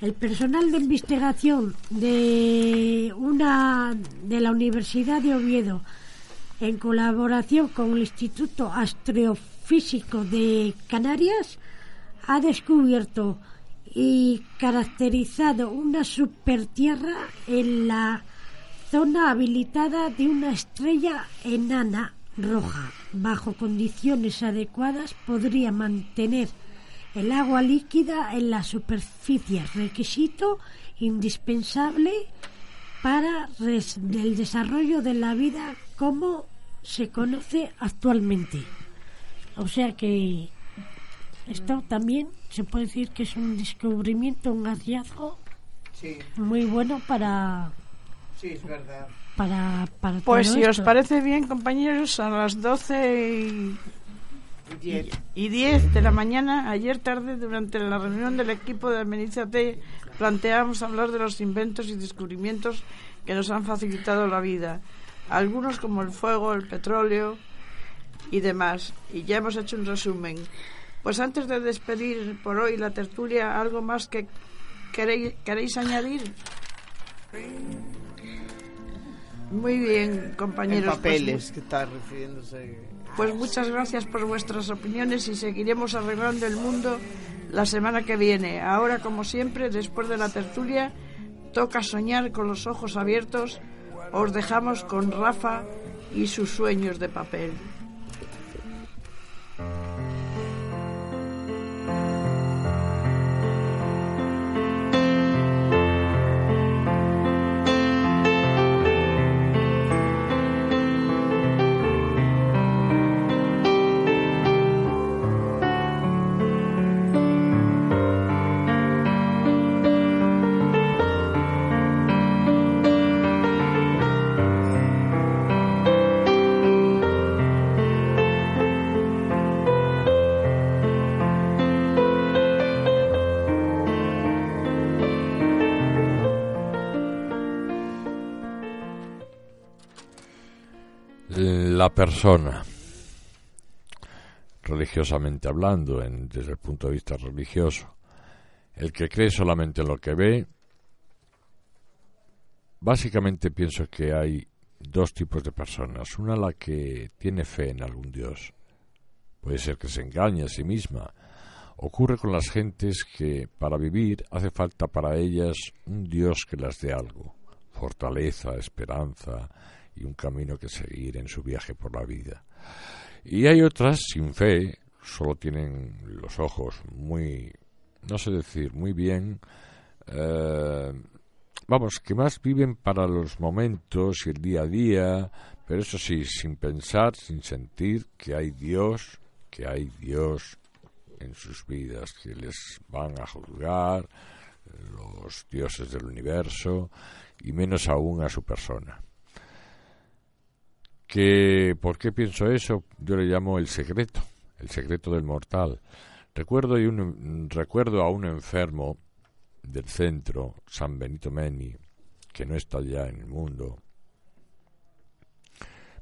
El personal de investigación de una de la Universidad de Oviedo en colaboración con el Instituto Astrofísico de Canarias ha descubierto y caracterizado una supertierra en la zona habilitada de una estrella enana roja. Bajo condiciones adecuadas podría mantener el agua líquida en la superficie, requisito indispensable para el desarrollo de la vida como se conoce actualmente. O sea que esto también se puede decir que es un descubrimiento, un hallazgo Sí, muy bueno para sí, es verdad. para, para Pues todo si os parece bien, compañeros, a las 12 y, Diez. y 10 de la mañana, ayer tarde, durante la reunión del equipo de Amenízate, planteamos hablar de los inventos y descubrimientos que nos han facilitado la vida. Algunos como el fuego, el petróleo y demás. Y ya hemos hecho un resumen. Pues antes de despedir por hoy la tertulia, ¿algo más que queréis, queréis añadir? Muy bien, En compañeros. pues papeles, que está refiriéndose. pues muchas gracias por vuestras opiniones y seguiremos arreglando el mundo la semana que viene. Ahora, como siempre, después de la tertulia, toca soñar con los ojos abiertos. Os dejamos con Rafa y sus sueños de papel. Persona, religiosamente hablando, desde el punto de vista religioso, el que cree solamente en lo que ve, básicamente pienso que hay dos tipos de personas. Una la que tiene fe en algún Dios. Puede ser que se engañe a sí misma. Ocurre con las gentes que para vivir hace falta para ellas un Dios que las dé algo. Fortaleza, esperanza y un camino que seguir en su viaje por la vida. Y hay otras sin fe, solo tienen los ojos muy, no sé decir, muy bien, eh, vamos, que más viven para los momentos y el día a día, pero eso sí, sin pensar, sin sentir que hay Dios, que hay Dios en sus vidas, que les van a juzgar los dioses del universo y menos aún a su persona. Que, ¿Por qué pienso eso? Yo le llamo el secreto, el secreto del mortal. Recuerdo, y un, recuerdo a un enfermo del centro, San Benito Meni, que no está ya en el mundo.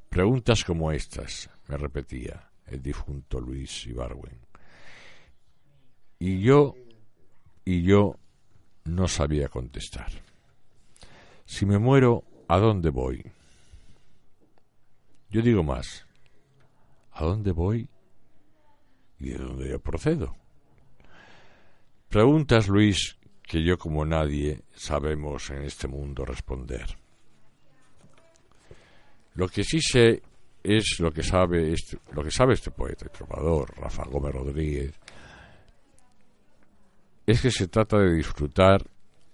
Preguntas como estas, me repetía el difunto Luis Ibarwen. Y yo, y yo no sabía contestar. Si me muero, ¿a dónde voy? Yo digo más, ¿a dónde voy? y de dónde yo procedo. Preguntas, Luis, que yo como nadie sabemos en este mundo responder. Lo que sí sé es lo que sabe este, lo que sabe este poeta y trovador, Rafa Gómez Rodríguez, es que se trata de disfrutar,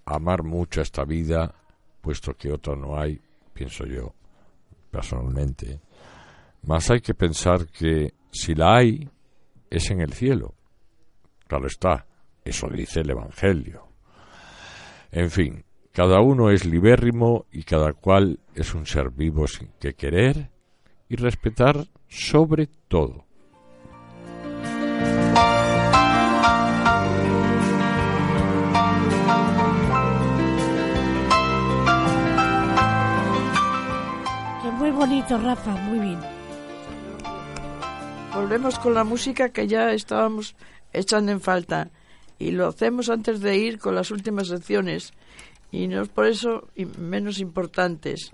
amar mucho esta vida, puesto que otra no hay, pienso yo, personalmente. Más hay que pensar que si la hay, es en el cielo. Claro está, eso dice el Evangelio. En fin, cada uno es libérrimo y cada cual es un ser vivo sin que querer y respetar sobre todo. Muy bonito, Rafa, muy bien. Volvemos con la música que ya estábamos echando en falta y lo hacemos antes de ir con las últimas secciones y no es por eso menos importantes.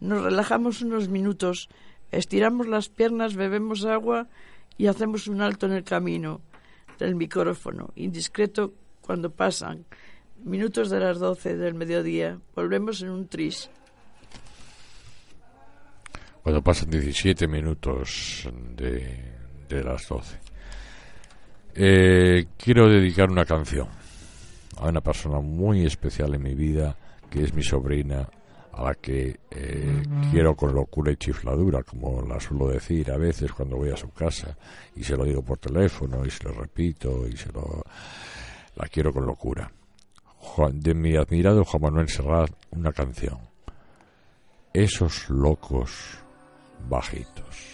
Nos relajamos unos minutos, estiramos las piernas, bebemos agua y hacemos un alto en el camino del micrófono, indiscreto cuando pasan minutos de las 12 del mediodía. Volvemos en un tris. Cuando pasan 17 minutos de, de las 12. Eh, quiero dedicar una canción a una persona muy especial en mi vida, que es mi sobrina, a la que eh, quiero con locura y chifladura, como la suelo decir a veces cuando voy a su casa, y se lo digo por teléfono, y se lo repito, y se lo... la quiero con locura. De mi admirado Juan Manuel Serrat, una canción. Esos locos bajitos.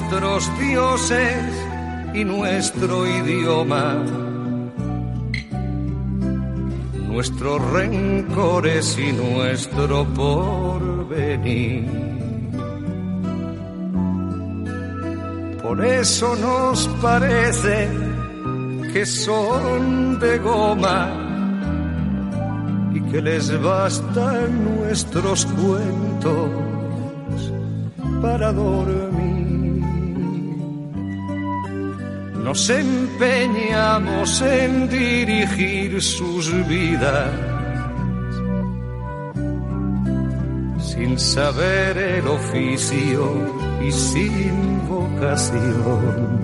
Nuestros dioses y nuestro idioma, nuestros rencores y nuestro porvenir. Por eso nos parece que son de goma y que les bastan nuestros cuentos para dormir. Nos empeñamos en dirigir sus vidas sin saber el oficio y sin vocación.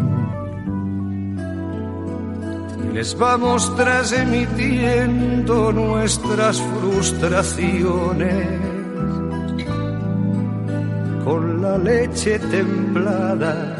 Les vamos transmitiendo nuestras frustraciones con la leche templada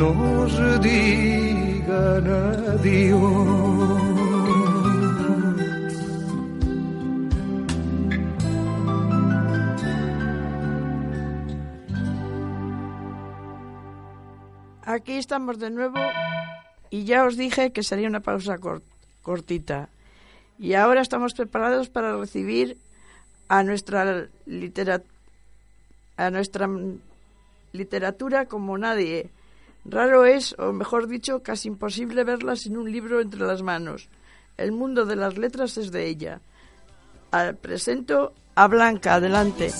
nos digan adiós. Aquí estamos de nuevo y ya os dije que sería una pausa cor- cortita. Y ahora estamos preparados para recibir a nuestra a nuestra literatura como nadie. Raro es, o mejor dicho, casi imposible verla sin un libro entre las manos. El mundo de las letras es de ella. Al presento a Blanca, adelante.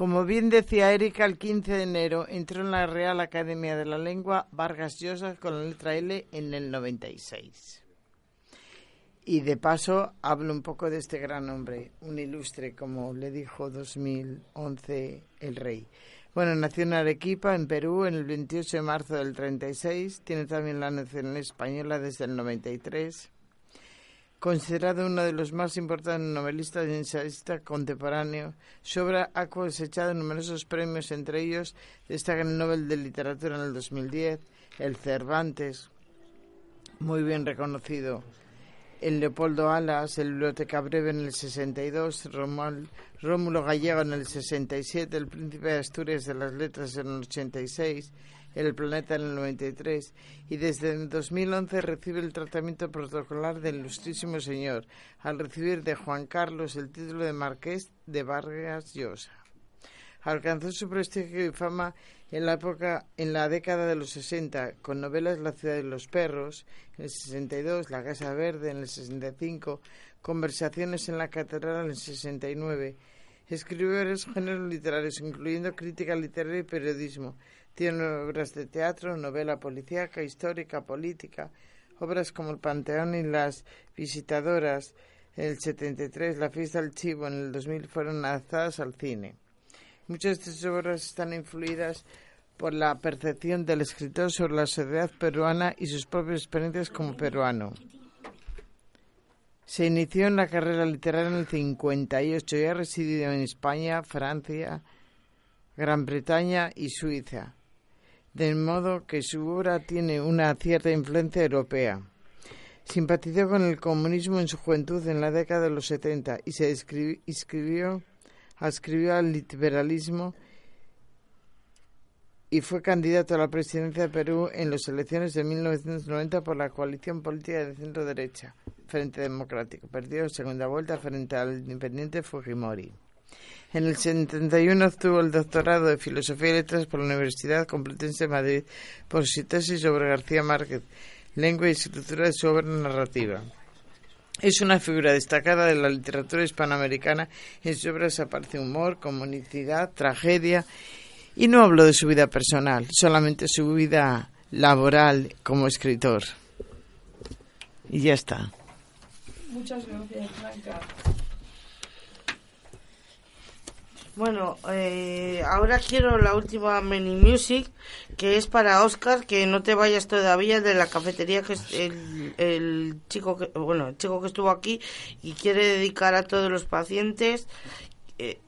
Como bien decía Erika, el 15 de enero entró en la Real Academia de la Lengua Vargas Llosa con la letra L en el 96. Y de paso hablo un poco de este gran hombre, un ilustre, como le dijo 2011 el rey. Bueno, nació en Arequipa, en Perú, en el 28 de marzo del 36. Tiene también la nacionalidad española desde el 93 considerado uno de los más importantes novelistas y ensayistas contemporáneos, su obra ha cosechado numerosos premios, entre ellos destaca el Nobel de Literatura en el 2010, el Cervantes, muy bien reconocido, el Leopoldo Alas, el Biblioteca Breve en el 62, Romual- Rómulo Gallego en el 67, el Príncipe de Asturias de las Letras en el 86, el Planeta en el 93 y desde el 2011 recibe el tratamiento protocolar del Ilustrísimo Señor al recibir de Juan Carlos el título de Marqués de Vargas Llosa. Alcanzó su prestigio y fama en la época, en la década de los 60, con novelas La ciudad de los perros, en el 62, La Casa Verde, en el 65, Conversaciones en la Catedral, en el 69. Escribió varios géneros literarios, incluyendo crítica literaria y periodismo. Tiene obras de teatro, novela policíaca, histórica, política, obras como El Panteón y Las Visitadoras, en el 73, La Fiesta del Chivo, en el 2000, fueron adaptadas al cine. Muchas de sus obras están influidas por la percepción del escritor sobre la sociedad peruana y sus propias experiencias como peruano. Se inició en la carrera literaria en el 58 y ha residido en España, Francia, Gran Bretaña y Suiza, de modo que su obra tiene una cierta influencia europea. Simpatizó con el comunismo en su juventud en la década de los 70 y se inscribió, al liberalismo y fue candidato a la presidencia de Perú en las elecciones de 1990 por la coalición política de centro-derecha, Frente Democrático. Perdió segunda vuelta frente al independiente Fujimori. En el 71 obtuvo el doctorado de Filosofía y Letras por la Universidad Complutense de Madrid por su tesis sobre García Márquez, lengua y escritura de su obra narrativa. Es una figura destacada de la literatura hispanoamericana. En sus obras aparece humor, comunicidad, tragedia. Y no hablo de su vida personal, solamente su vida laboral como escritor. Y ya está. Muchas gracias, Blanca. Bueno, eh, ahora quiero la última mini music que es para Oscar, que no te vayas todavía de la cafetería que es el, el chico que bueno, el chico que estuvo aquí y quiere dedicar a todos los pacientes eh,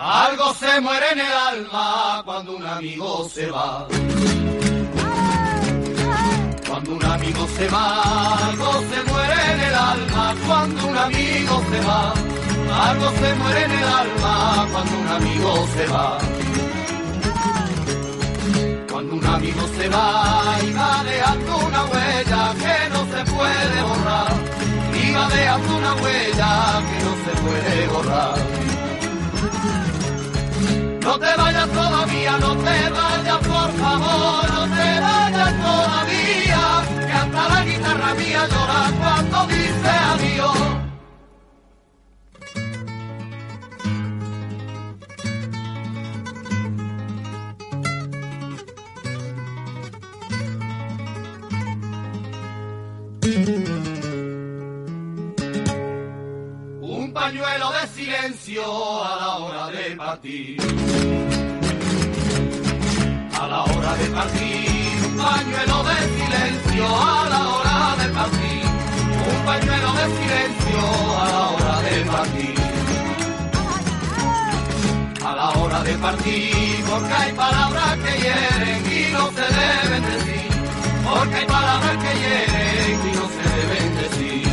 Algo se muere en el alma cuando un amigo se va. Cuando un amigo se va, algo se muere en el alma cuando un amigo se va. Algo se muere en el alma cuando un amigo se va. Cuando un amigo se va y va dejando una huella que no se puede borrar. Y va dejando una huella que no se puede borrar. No te vayas todavía, no te vayas por favor, no te vayas todavía, que hasta la guitarra mía llora cuando dice adiós. Un pañuelo de silencio a la hora de partir. A la hora de partir, un pañuelo de silencio a la hora de partir. Un pañuelo de silencio a la hora de partir. A la hora de partir, porque hay palabras que hieren y no se deben decir. Porque hay palabras que hieren y no se deben decir.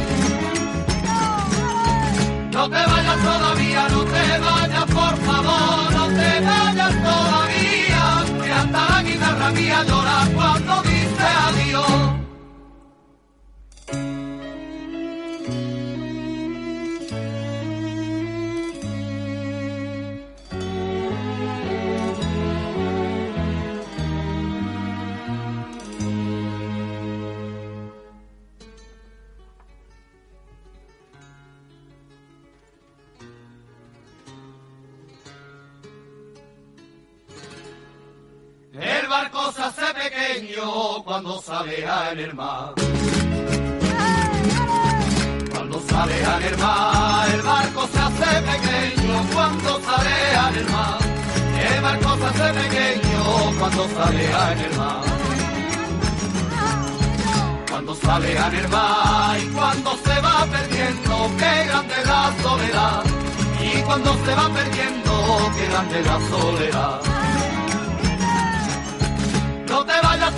No te vayas todavía, no te vayas, la guitarra mía llora cuando sale en el mar. Cuando sale en el mar, el barco se hace pequeño cuando sale en el mar. El barco se hace pequeño cuando sale en el mar. Cuando sale en el mar y cuando se va perdiendo, qué grande la soledad. Y cuando se va perdiendo, qué grande la soledad. No te vayas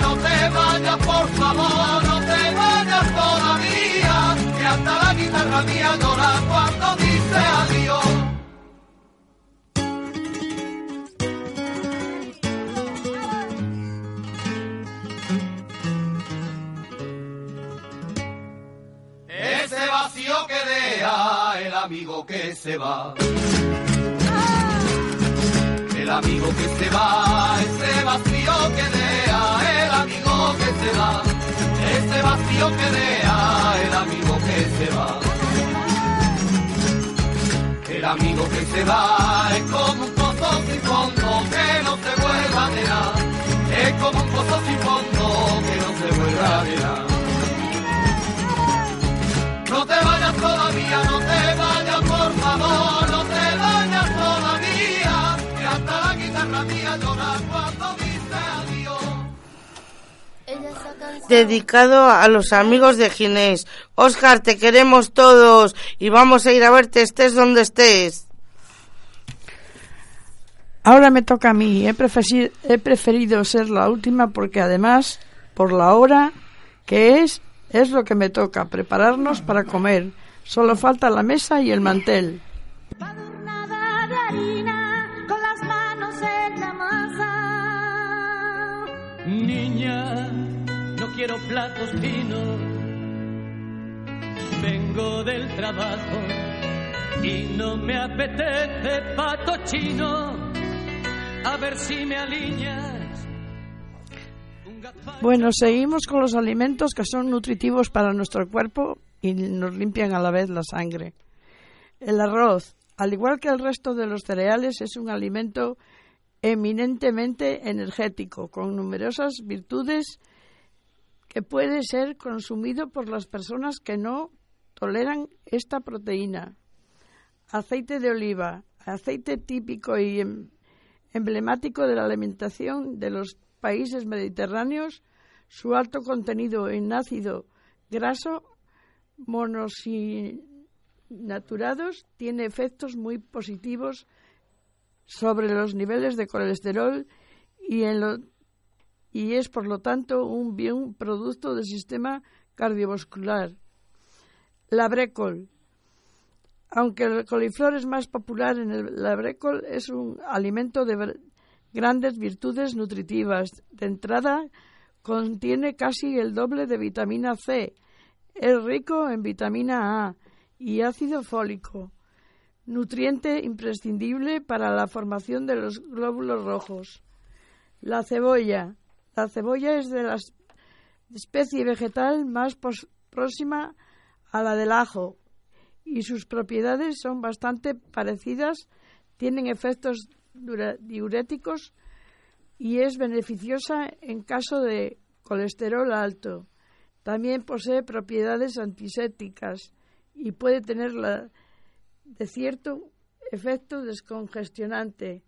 no te vayas, por favor, no te vayas todavía, que hasta la guitarra mía llora cuando dice adiós. Ese vacío que deja el amigo que se va. El amigo que se va, ese vacío que deja, que se va, ese vacío que deja, el amigo que se va. El amigo que se va es como un pozo sin fondo que no se vuelva a llenar. Es como un pozo sin fondo que no se vuelva a llenar. No te vayas todavía, no te vayas por favor, no te vayas todavía, que hasta la guitarra mía llora cuando Dedicado a los amigos de Ginés. Oscar, te queremos todos y vamos a ir a verte estés donde estés. Ahora me toca a mí. He preferido, he preferido ser la última porque además, por la hora que es, es lo que me toca, prepararnos para comer. Solo falta la mesa y el mantel. Nada de harina con las manos en la masa. Niña, quiero platos finos. Vengo del trabajo y no me apetece pato chino. A ver si me alineas. Bueno, seguimos con los alimentos que son nutritivos para nuestro cuerpo y nos limpian a la vez la sangre. El arroz, al igual que el resto de los cereales, es un alimento eminentemente energético, con numerosas virtudes que puede ser consumido por las personas que no toleran esta proteína. Aceite de oliva, aceite típico y em- emblemático de la alimentación de los países mediterráneos, su alto contenido en ácido graso monosinaturados tiene efectos muy positivos sobre los niveles de colesterol y, en lo- y es por lo tanto un bien producto del sistema cardiovascular. La brécol. Aunque el coliflor es más popular en el la brécol, es un alimento de grandes virtudes nutritivas. De entrada, contiene casi el doble de vitamina C. Es rico en vitamina A y ácido fólico, nutriente imprescindible para la formación de los glóbulos rojos. La cebolla. La cebolla es de la es- especie vegetal más próxima a la del ajo y sus propiedades son bastante parecidas, tienen efectos diuréticos y es beneficiosa en caso de colesterol alto. También posee propiedades antisépticas y puede tener de cierto efecto descongestionante.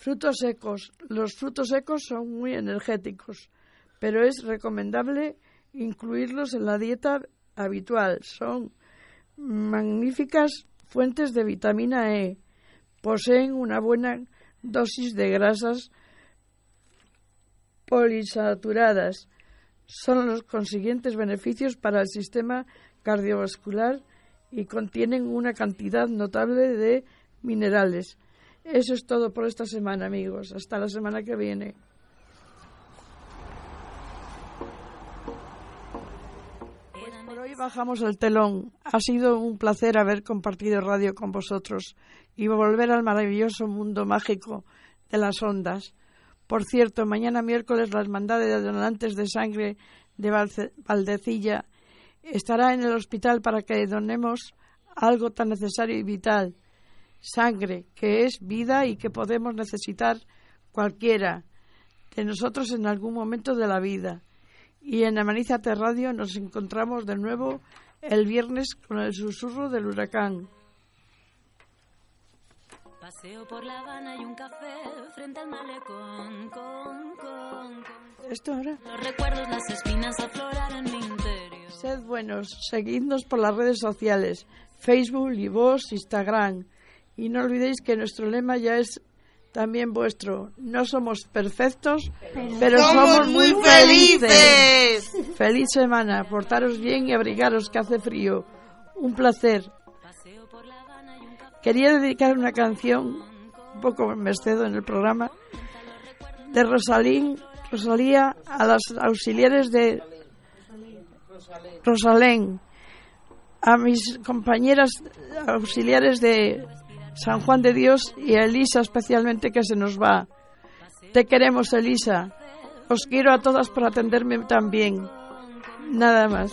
Frutos secos. Los frutos secos son muy energéticos, pero es recomendable incluirlos en la dieta habitual. Son magníficas fuentes de vitamina E. Poseen una buena dosis de grasas polisaturadas. Son los consiguientes beneficios para el sistema cardiovascular y contienen una cantidad notable de minerales. Eso es todo por esta semana, amigos. Hasta la semana que viene. Pues por hoy bajamos el telón. Ha sido un placer haber compartido radio con vosotros y volver al maravilloso mundo mágico de las ondas. Por cierto, mañana miércoles la Hermandad de Donantes de Sangre de Valdecilla estará en el hospital para que donemos algo tan necesario y vital, sangre, que es vida y que podemos necesitar cualquiera de nosotros en algún momento de la vida. Y en Amanízate Radio nos encontramos de nuevo el viernes con el susurro del huracán. Paseo por La Habana y un café frente al malecón. Con, con, con. ¿Esto ahora? Los recuerdos, las espinas aflorar en mi interior. Sed buenos, seguidnos por las redes sociales, Facebook, y vos, Instagram. Y no olvidéis que nuestro lema ya es también vuestro. No somos perfectos, pero Somos somos muy felices. Feliz semana, portaros bien y abrigaros que hace frío. Un placer. Quería dedicar una canción, un poco me excedo en el programa, de Rosalín, Rosalía a las auxiliares de Rosalén, a mis compañeras auxiliares de San Juan de Dios y a Elisa especialmente que se nos va. Te queremos, Elisa. Os quiero a todas por atenderme tan bien. Nada más.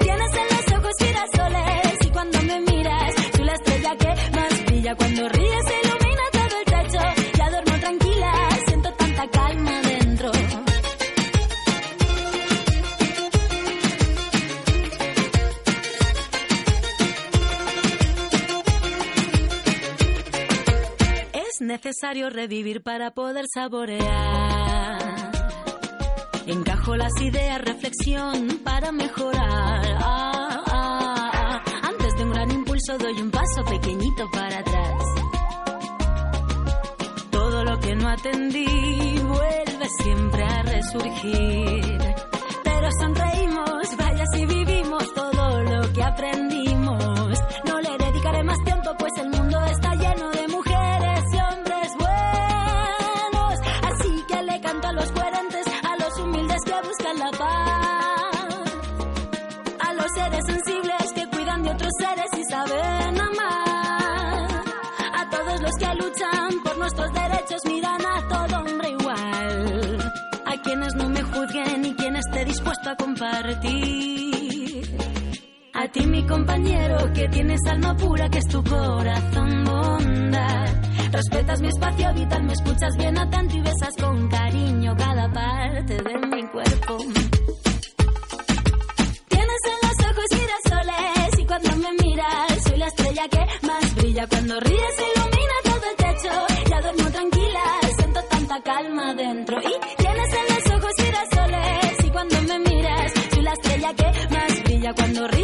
Cuando ríes se ilumina todo el techo, ya duermo tranquila, siento tanta calma dentro. Es necesario revivir para poder saborear. Encajo las ideas, reflexión para mejorar. Ah, doy un paso pequeñito para atrás. Todo lo que no atendí vuelve siempre a resurgir. Pero sonreímos. Vaya si vivimos todo lo que aprendimos. A todo hombre igual. A quienes no me juzguen y quien esté dispuesto a compartir. A ti mi compañero que tienes alma pura que es tu corazón bondad. Respetas mi espacio vital, me escuchas bien atento y besas con cariño cada parte de mi cuerpo. Tienes en los ojos girasoles y cuando me miras soy la estrella que más brilla. Cuando ríes ilumina todo Y tienes en los ojos girasoles y cuando me miras soy la estrella que más brilla. Cuando ríes